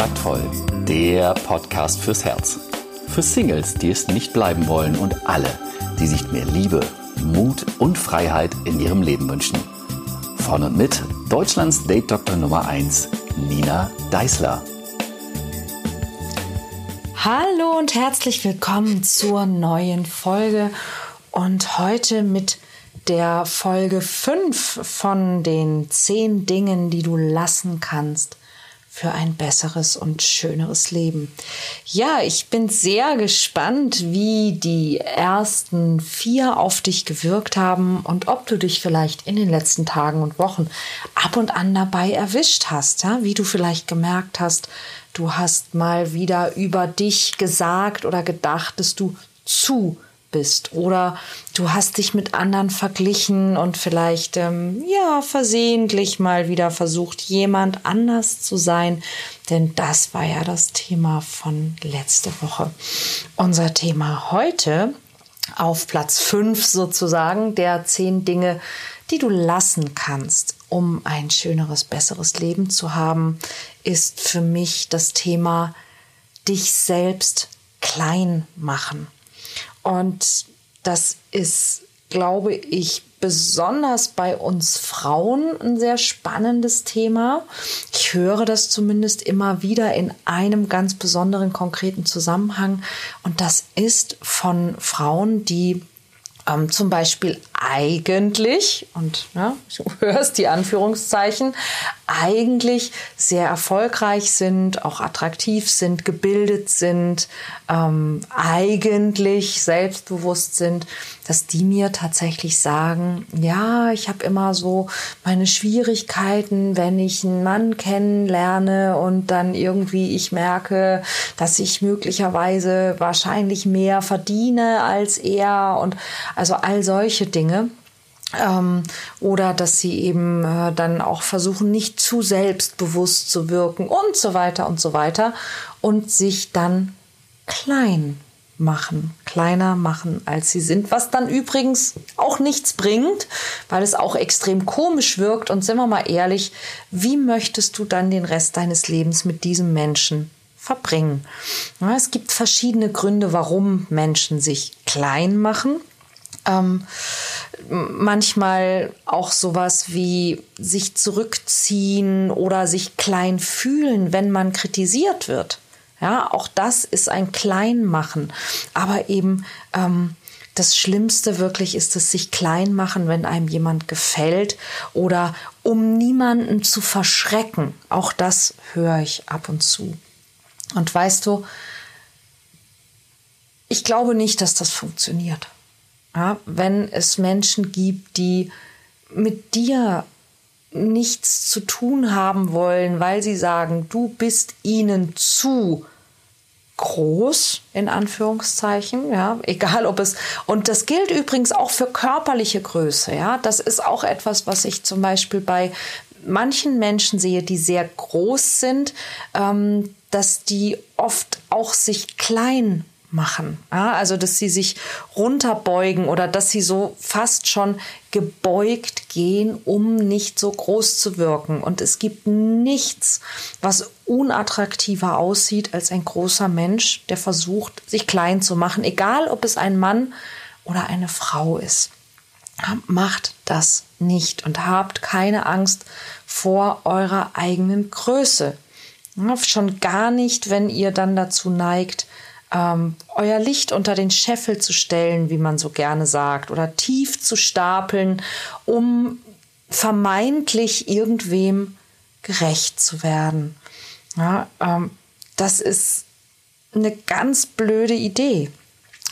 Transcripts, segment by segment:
Taktvoll, der Podcast fürs Herz. Für Singles, die es nicht bleiben wollen und alle, die sich mehr Liebe, Mut und Freiheit in ihrem Leben wünschen. Von und mit Deutschlands Date-Doktor Nummer 1, Nina Deißler. Hallo und herzlich willkommen zur neuen Folge und heute mit der Folge 5 von den 10 Dingen, die du lassen kannst für ein besseres und schöneres Leben. Ja, ich bin sehr gespannt, wie die ersten vier auf dich gewirkt haben und ob du dich vielleicht in den letzten Tagen und Wochen ab und an dabei erwischt hast, ja? wie du vielleicht gemerkt hast, du hast mal wieder über dich gesagt oder gedacht, dass du zu bist oder du hast dich mit anderen verglichen und vielleicht ähm, ja versehentlich mal wieder versucht jemand anders zu sein, denn das war ja das Thema von letzte Woche. Unser Thema heute auf Platz 5 sozusagen der zehn Dinge, die du lassen kannst, um ein schöneres, besseres Leben zu haben, ist für mich das Thema dich selbst klein machen. Und das ist, glaube ich, besonders bei uns Frauen ein sehr spannendes Thema. Ich höre das zumindest immer wieder in einem ganz besonderen konkreten Zusammenhang. Und das ist von Frauen, die ähm, zum Beispiel eigentlich, und ne, du hörst die Anführungszeichen, eigentlich sehr erfolgreich sind, auch attraktiv sind, gebildet sind, ähm, eigentlich selbstbewusst sind, dass die mir tatsächlich sagen, ja, ich habe immer so meine Schwierigkeiten, wenn ich einen Mann kennenlerne und dann irgendwie ich merke, dass ich möglicherweise wahrscheinlich mehr verdiene als er und also all solche Dinge. Ähm, oder dass sie eben äh, dann auch versuchen, nicht zu selbstbewusst zu wirken und so weiter und so weiter und sich dann klein machen, kleiner machen, als sie sind, was dann übrigens auch nichts bringt, weil es auch extrem komisch wirkt. Und sind wir mal ehrlich, wie möchtest du dann den Rest deines Lebens mit diesem Menschen verbringen? Es gibt verschiedene Gründe, warum Menschen sich klein machen. Ähm, manchmal auch sowas wie sich zurückziehen oder sich klein fühlen, wenn man kritisiert wird. Ja, auch das ist ein Kleinmachen. Aber eben ähm, das Schlimmste wirklich ist es sich klein machen, wenn einem jemand gefällt oder um niemanden zu verschrecken. Auch das höre ich ab und zu. Und weißt du, ich glaube nicht, dass das funktioniert. Ja, wenn es Menschen gibt, die mit dir nichts zu tun haben wollen, weil sie sagen, du bist ihnen zu groß, in Anführungszeichen, ja, egal ob es, und das gilt übrigens auch für körperliche Größe, ja, das ist auch etwas, was ich zum Beispiel bei manchen Menschen sehe, die sehr groß sind, ähm, dass die oft auch sich klein machen. Ja, also, dass sie sich runterbeugen oder dass sie so fast schon gebeugt gehen, um nicht so groß zu wirken. Und es gibt nichts, was unattraktiver aussieht als ein großer Mensch, der versucht, sich klein zu machen, egal ob es ein Mann oder eine Frau ist. Macht das nicht und habt keine Angst vor eurer eigenen Größe. Schon gar nicht, wenn ihr dann dazu neigt, ähm, euer Licht unter den Scheffel zu stellen, wie man so gerne sagt, oder tief zu stapeln, um vermeintlich irgendwem gerecht zu werden. Ja, ähm, das ist eine ganz blöde Idee.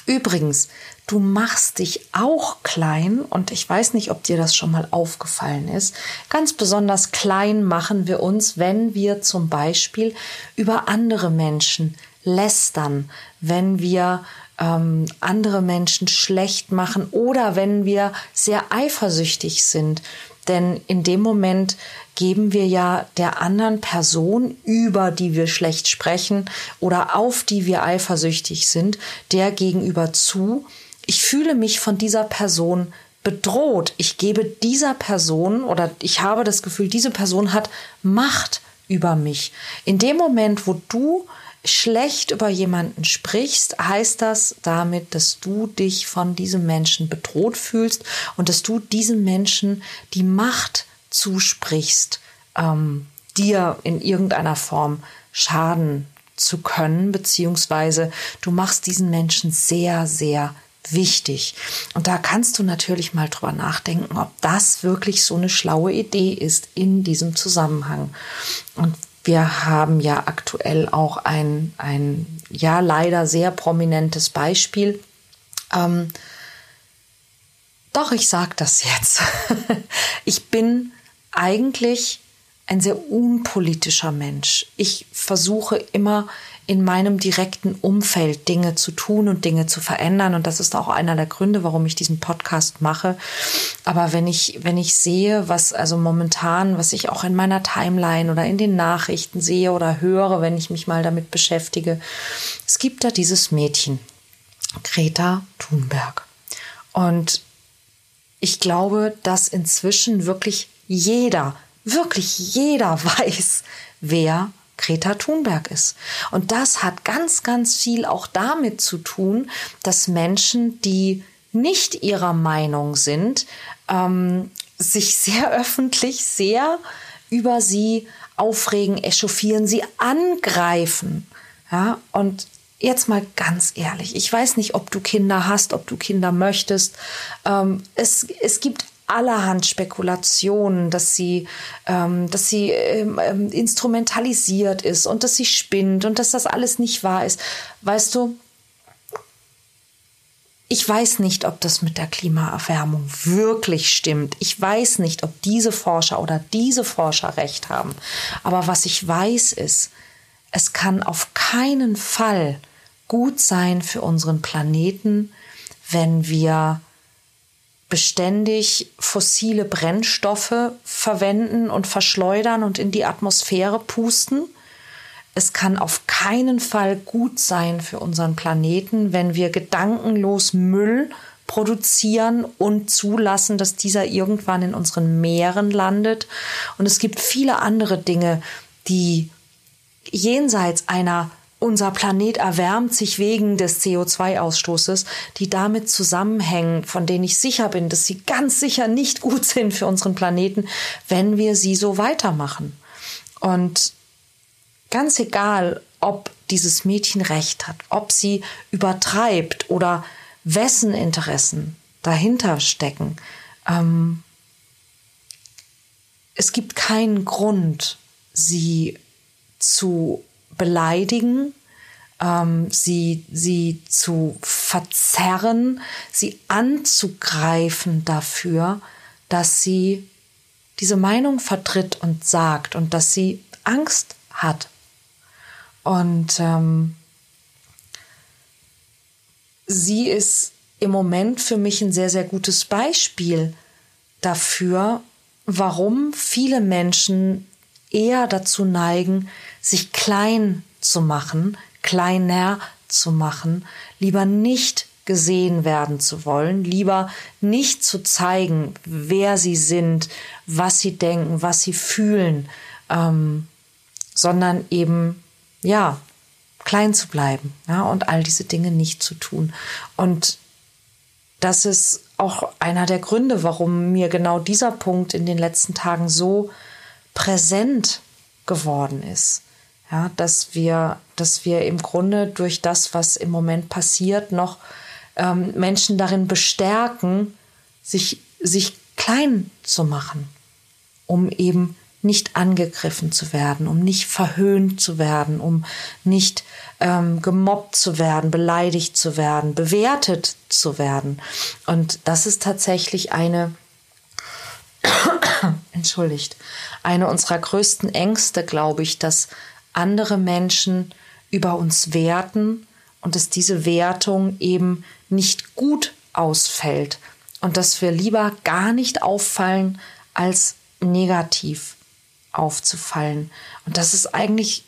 Übrigens, du machst dich auch klein und ich weiß nicht, ob dir das schon mal aufgefallen ist. Ganz besonders klein machen wir uns, wenn wir zum Beispiel über andere Menschen lästern, wenn wir ähm, andere Menschen schlecht machen oder wenn wir sehr eifersüchtig sind. Denn in dem Moment geben wir ja der anderen Person, über die wir schlecht sprechen oder auf die wir eifersüchtig sind, der gegenüber zu, ich fühle mich von dieser Person bedroht. Ich gebe dieser Person oder ich habe das Gefühl, diese Person hat Macht über mich. In dem Moment, wo du schlecht über jemanden sprichst, heißt das damit, dass du dich von diesem Menschen bedroht fühlst und dass du diesem Menschen die Macht zusprichst, ähm, dir in irgendeiner Form schaden zu können, beziehungsweise du machst diesen Menschen sehr, sehr wichtig. Und da kannst du natürlich mal drüber nachdenken, ob das wirklich so eine schlaue Idee ist in diesem Zusammenhang. Und wir haben ja aktuell auch ein, ein ja leider sehr prominentes Beispiel. Ähm, doch, ich sage das jetzt. ich bin eigentlich ein sehr unpolitischer Mensch. Ich versuche immer in meinem direkten Umfeld Dinge zu tun und Dinge zu verändern. Und das ist auch einer der Gründe, warum ich diesen Podcast mache. Aber wenn ich, wenn ich sehe, was also momentan, was ich auch in meiner Timeline oder in den Nachrichten sehe oder höre, wenn ich mich mal damit beschäftige, es gibt da dieses Mädchen, Greta Thunberg. Und ich glaube, dass inzwischen wirklich jeder, wirklich jeder weiß, wer Greta Thunberg ist. Und das hat ganz, ganz viel auch damit zu tun, dass Menschen, die nicht ihrer Meinung sind, ähm, sich sehr öffentlich, sehr über sie aufregen, echauffieren, sie angreifen. Ja, und jetzt mal ganz ehrlich, ich weiß nicht, ob du Kinder hast, ob du Kinder möchtest. Ähm, es, es gibt allerhand Spekulationen, dass sie, ähm, dass sie ähm, ähm, instrumentalisiert ist und dass sie spinnt und dass das alles nicht wahr ist. Weißt du, ich weiß nicht, ob das mit der Klimaerwärmung wirklich stimmt. Ich weiß nicht, ob diese Forscher oder diese Forscher recht haben. Aber was ich weiß ist, es kann auf keinen Fall gut sein für unseren Planeten, wenn wir beständig fossile Brennstoffe verwenden und verschleudern und in die Atmosphäre pusten. Es kann auf keinen Fall gut sein für unseren Planeten, wenn wir gedankenlos Müll produzieren und zulassen, dass dieser irgendwann in unseren Meeren landet. Und es gibt viele andere Dinge, die jenseits einer unser Planet erwärmt sich wegen des CO2-Ausstoßes, die damit zusammenhängen, von denen ich sicher bin, dass sie ganz sicher nicht gut sind für unseren Planeten, wenn wir sie so weitermachen. Und ganz egal, ob dieses Mädchen recht hat, ob sie übertreibt oder wessen Interessen dahinter stecken, ähm, es gibt keinen Grund, sie zu beleidigen, ähm, sie, sie zu verzerren, sie anzugreifen dafür, dass sie diese Meinung vertritt und sagt und dass sie Angst hat. Und ähm, sie ist im Moment für mich ein sehr, sehr gutes Beispiel dafür, warum viele Menschen eher dazu neigen, sich klein zu machen, kleiner zu machen, lieber nicht gesehen werden zu wollen, lieber nicht zu zeigen, wer sie sind, was sie denken, was sie fühlen, ähm, sondern eben, ja, klein zu bleiben ja, und all diese Dinge nicht zu tun. Und das ist auch einer der Gründe, warum mir genau dieser Punkt in den letzten Tagen so präsent geworden ist. Ja, dass wir, dass wir im Grunde durch das, was im Moment passiert, noch ähm, Menschen darin bestärken, sich, sich klein zu machen, um eben nicht angegriffen zu werden, um nicht verhöhnt zu werden, um nicht ähm, gemobbt zu werden, beleidigt zu werden, bewertet zu werden. Und das ist tatsächlich eine, entschuldigt, eine unserer größten Ängste, glaube ich, dass andere Menschen über uns werten und dass diese Wertung eben nicht gut ausfällt und dass wir lieber gar nicht auffallen, als negativ aufzufallen. Und das ist eigentlich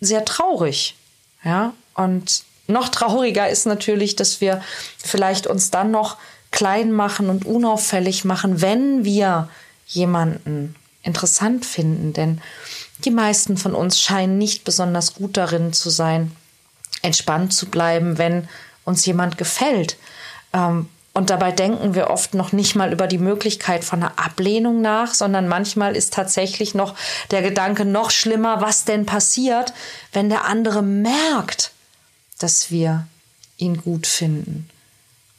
sehr traurig. Ja, und noch trauriger ist natürlich, dass wir vielleicht uns dann noch klein machen und unauffällig machen, wenn wir jemanden interessant finden. Denn die meisten von uns scheinen nicht besonders gut darin zu sein, entspannt zu bleiben, wenn uns jemand gefällt. Ähm, und dabei denken wir oft noch nicht mal über die Möglichkeit von einer Ablehnung nach, sondern manchmal ist tatsächlich noch der Gedanke noch schlimmer, was denn passiert, wenn der andere merkt, dass wir ihn gut finden.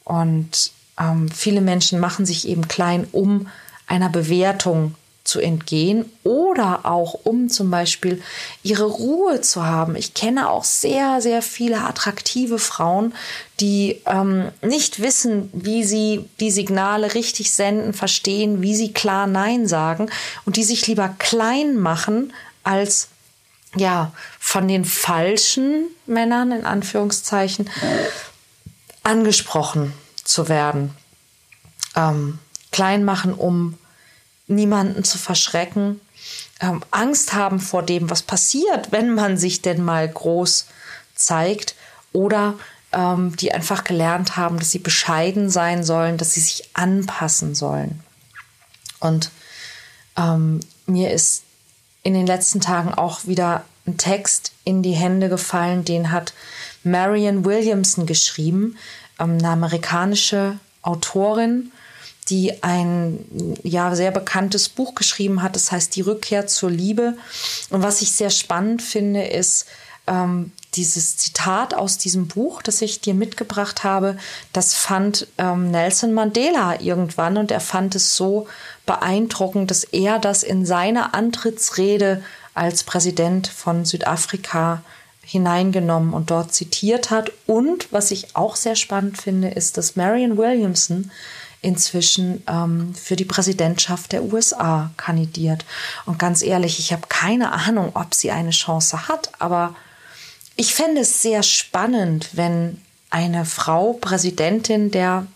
Und ähm, viele Menschen machen sich eben klein, um einer Bewertung zu entgehen oder auch um zum Beispiel ihre Ruhe zu haben. Ich kenne auch sehr, sehr viele attraktive Frauen, die ähm, nicht wissen, wie sie die Signale richtig senden, verstehen, wie sie klar Nein sagen und die sich lieber klein machen, als ja von den falschen Männern in Anführungszeichen angesprochen zu werden. Ähm, klein machen, um niemanden zu verschrecken, ähm, Angst haben vor dem, was passiert, wenn man sich denn mal groß zeigt oder ähm, die einfach gelernt haben, dass sie bescheiden sein sollen, dass sie sich anpassen sollen. Und ähm, mir ist in den letzten Tagen auch wieder ein Text in die Hände gefallen, den hat Marion Williamson geschrieben, ähm, eine amerikanische Autorin, die ein ja sehr bekanntes Buch geschrieben hat. Das heißt Die Rückkehr zur Liebe. Und was ich sehr spannend finde, ist ähm, dieses Zitat aus diesem Buch, das ich dir mitgebracht habe. Das fand ähm, Nelson Mandela irgendwann und er fand es so beeindruckend, dass er das in seiner Antrittsrede als Präsident von Südafrika hineingenommen und dort zitiert hat. Und was ich auch sehr spannend finde, ist, dass Marion Williamson inzwischen ähm, für die Präsidentschaft der USA kandidiert. Und ganz ehrlich, ich habe keine Ahnung, ob sie eine Chance hat, aber ich fände es sehr spannend, wenn eine Frau Präsidentin der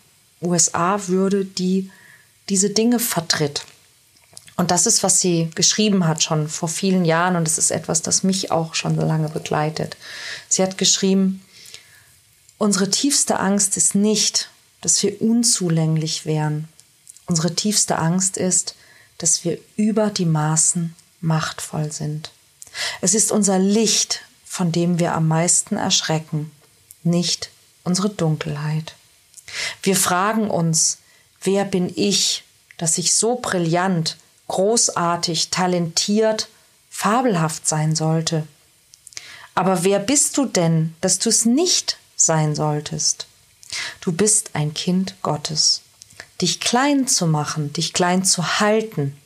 USA würde, die diese Dinge vertritt. Und das ist, was sie geschrieben hat schon vor vielen Jahren und es ist etwas, das mich auch schon lange begleitet. Sie hat geschrieben, unsere tiefste Angst ist nicht, dass wir unzulänglich wären. Unsere tiefste Angst ist, dass wir über die Maßen machtvoll sind. Es ist unser Licht, von dem wir am meisten erschrecken, nicht unsere Dunkelheit. Wir fragen uns, wer bin ich, dass ich so brillant, großartig, talentiert, fabelhaft sein sollte? Aber wer bist du denn, dass du es nicht sein solltest? Du bist ein Kind Gottes. Dich klein zu machen, dich klein zu halten,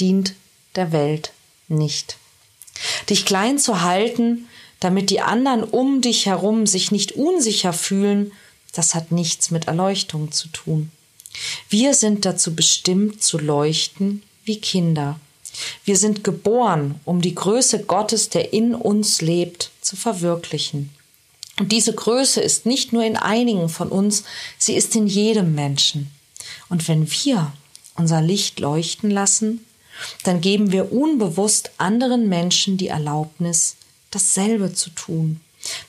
dient der Welt nicht. Dich klein zu halten, damit die anderen um dich herum sich nicht unsicher fühlen, das hat nichts mit Erleuchtung zu tun. Wir sind dazu bestimmt zu leuchten wie Kinder. Wir sind geboren, um die Größe Gottes, der in uns lebt, zu verwirklichen. Und diese Größe ist nicht nur in einigen von uns, sie ist in jedem Menschen. Und wenn wir unser Licht leuchten lassen, dann geben wir unbewusst anderen Menschen die Erlaubnis, dasselbe zu tun.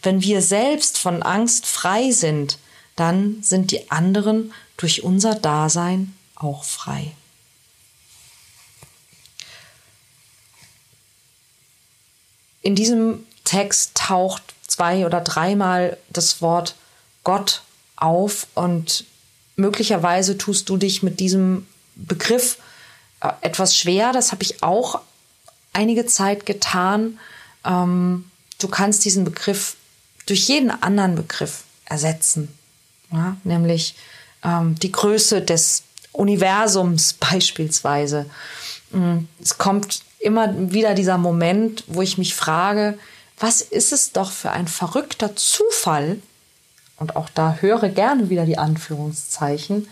Wenn wir selbst von Angst frei sind, dann sind die anderen durch unser Dasein auch frei. In diesem Text taucht zwei oder dreimal das Wort Gott auf und möglicherweise tust du dich mit diesem Begriff äh, etwas schwer. Das habe ich auch einige Zeit getan. Ähm, du kannst diesen Begriff durch jeden anderen Begriff ersetzen, ja? nämlich ähm, die Größe des Universums beispielsweise. Mm, es kommt immer wieder dieser Moment, wo ich mich frage, was ist es doch für ein verrückter Zufall, und auch da höre gerne wieder die Anführungszeichen,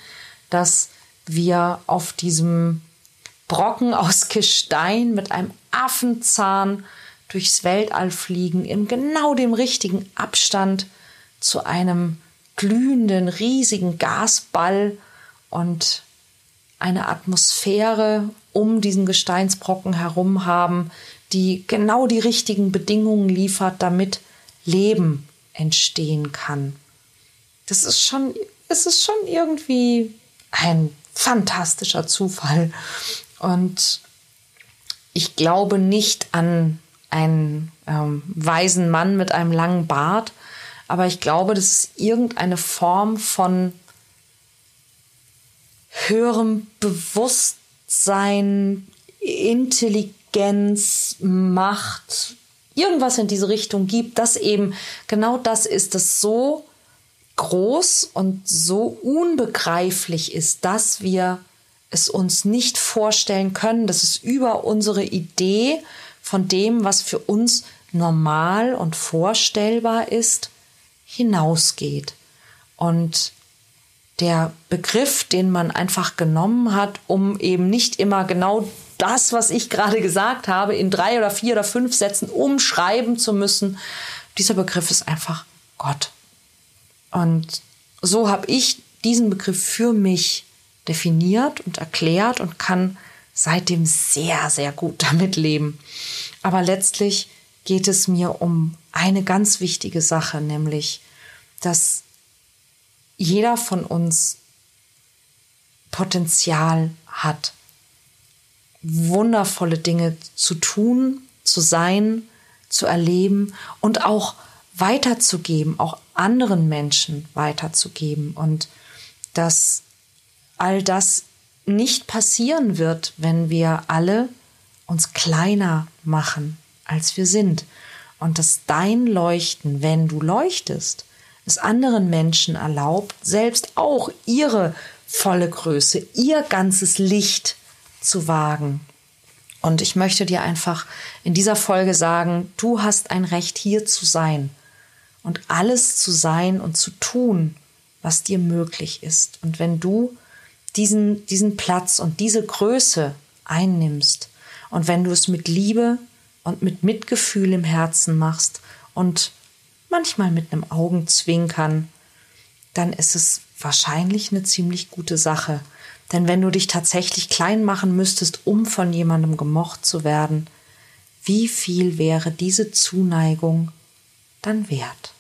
dass wir auf diesem Brocken aus Gestein mit einem Affenzahn durchs Weltall fliegen, in genau dem richtigen Abstand zu einem glühenden, riesigen Gasball und eine Atmosphäre um diesen Gesteinsbrocken herum haben, die genau die richtigen Bedingungen liefert, damit Leben entstehen kann. Das ist schon, es ist schon irgendwie ein fantastischer Zufall. Und ich glaube nicht an einen ähm, weisen Mann mit einem langen Bart, aber ich glaube, das ist irgendeine Form von höherem Bewusstsein, Intelligenz, Macht, irgendwas in diese Richtung gibt, das eben genau das ist, das so groß und so unbegreiflich ist, dass wir es uns nicht vorstellen können, dass es über unsere Idee von dem, was für uns normal und vorstellbar ist, hinausgeht. Und der Begriff, den man einfach genommen hat, um eben nicht immer genau das, was ich gerade gesagt habe, in drei oder vier oder fünf Sätzen umschreiben zu müssen, dieser Begriff ist einfach Gott. Und so habe ich diesen Begriff für mich definiert und erklärt und kann seitdem sehr, sehr gut damit leben. Aber letztlich geht es mir um eine ganz wichtige Sache, nämlich, dass jeder von uns Potenzial hat, wundervolle Dinge zu tun, zu sein, zu erleben und auch weiterzugeben, auch anderen Menschen weiterzugeben. Und dass all das nicht passieren wird, wenn wir alle uns kleiner machen, als wir sind. Und dass dein Leuchten, wenn du leuchtest, es anderen Menschen erlaubt, selbst auch ihre volle Größe, ihr ganzes Licht zu wagen. Und ich möchte dir einfach in dieser Folge sagen, du hast ein Recht hier zu sein und alles zu sein und zu tun, was dir möglich ist. Und wenn du diesen, diesen Platz und diese Größe einnimmst und wenn du es mit Liebe und mit Mitgefühl im Herzen machst und manchmal mit einem Augenzwinkern, dann ist es wahrscheinlich eine ziemlich gute Sache. Denn wenn du dich tatsächlich klein machen müsstest, um von jemandem gemocht zu werden, wie viel wäre diese Zuneigung dann wert?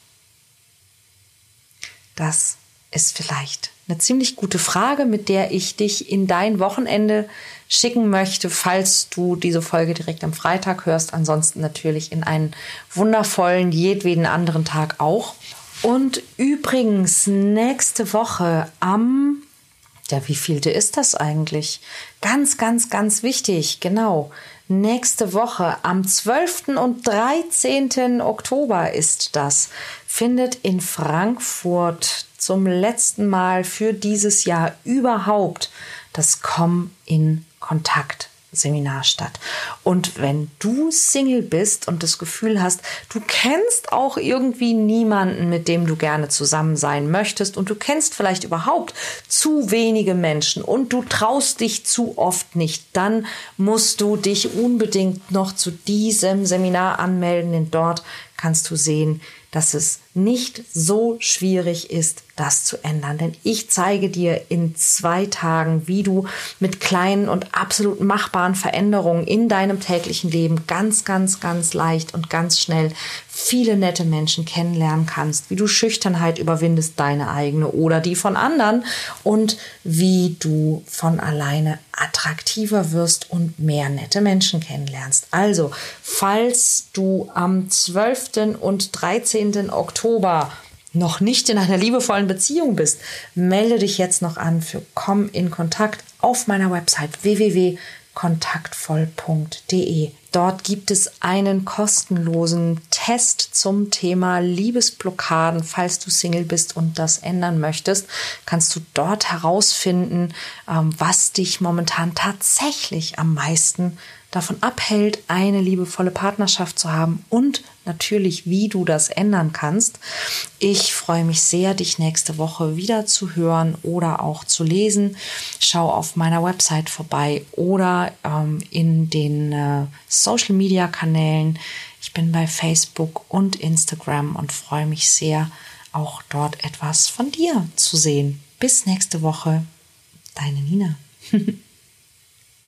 Das ist vielleicht eine ziemlich gute Frage, mit der ich dich in dein Wochenende schicken möchte, falls du diese Folge direkt am Freitag hörst. Ansonsten natürlich in einen wundervollen, jedweden anderen Tag auch. Und übrigens, nächste Woche am, ja, wie vielte ist das eigentlich? Ganz, ganz, ganz wichtig, genau. Nächste Woche am 12. und 13. Oktober ist das, findet in Frankfurt zum letzten Mal für dieses Jahr überhaupt das Komm in Kontakt Seminar statt. Und wenn du Single bist und das Gefühl hast, du kennst auch irgendwie niemanden, mit dem du gerne zusammen sein möchtest und du kennst vielleicht überhaupt zu wenige Menschen und du traust dich zu oft nicht, dann musst du dich unbedingt noch zu diesem Seminar anmelden, denn dort kannst du sehen, dass es nicht so schwierig ist, das zu ändern. Denn ich zeige dir in zwei Tagen, wie du mit kleinen und absolut machbaren Veränderungen in deinem täglichen Leben ganz, ganz, ganz leicht und ganz schnell viele nette Menschen kennenlernen kannst, wie du Schüchternheit überwindest, deine eigene oder die von anderen und wie du von alleine attraktiver wirst und mehr nette Menschen kennenlernst. Also, falls du am 12. und 13. Oktober noch nicht in einer liebevollen Beziehung bist, melde dich jetzt noch an für Komm in Kontakt auf meiner Website www.kontaktvoll.de. Dort gibt es einen kostenlosen Test zum Thema Liebesblockaden. Falls du Single bist und das ändern möchtest, kannst du dort herausfinden, ähm, was dich momentan tatsächlich am meisten davon abhält, eine liebevolle Partnerschaft zu haben und natürlich, wie du das ändern kannst. Ich freue mich sehr, dich nächste Woche wieder zu hören oder auch zu lesen. Schau auf meiner Website vorbei oder ähm, in den äh, Social Media Kanälen. Ich bin bei Facebook und Instagram und freue mich sehr, auch dort etwas von dir zu sehen. Bis nächste Woche. Deine Nina.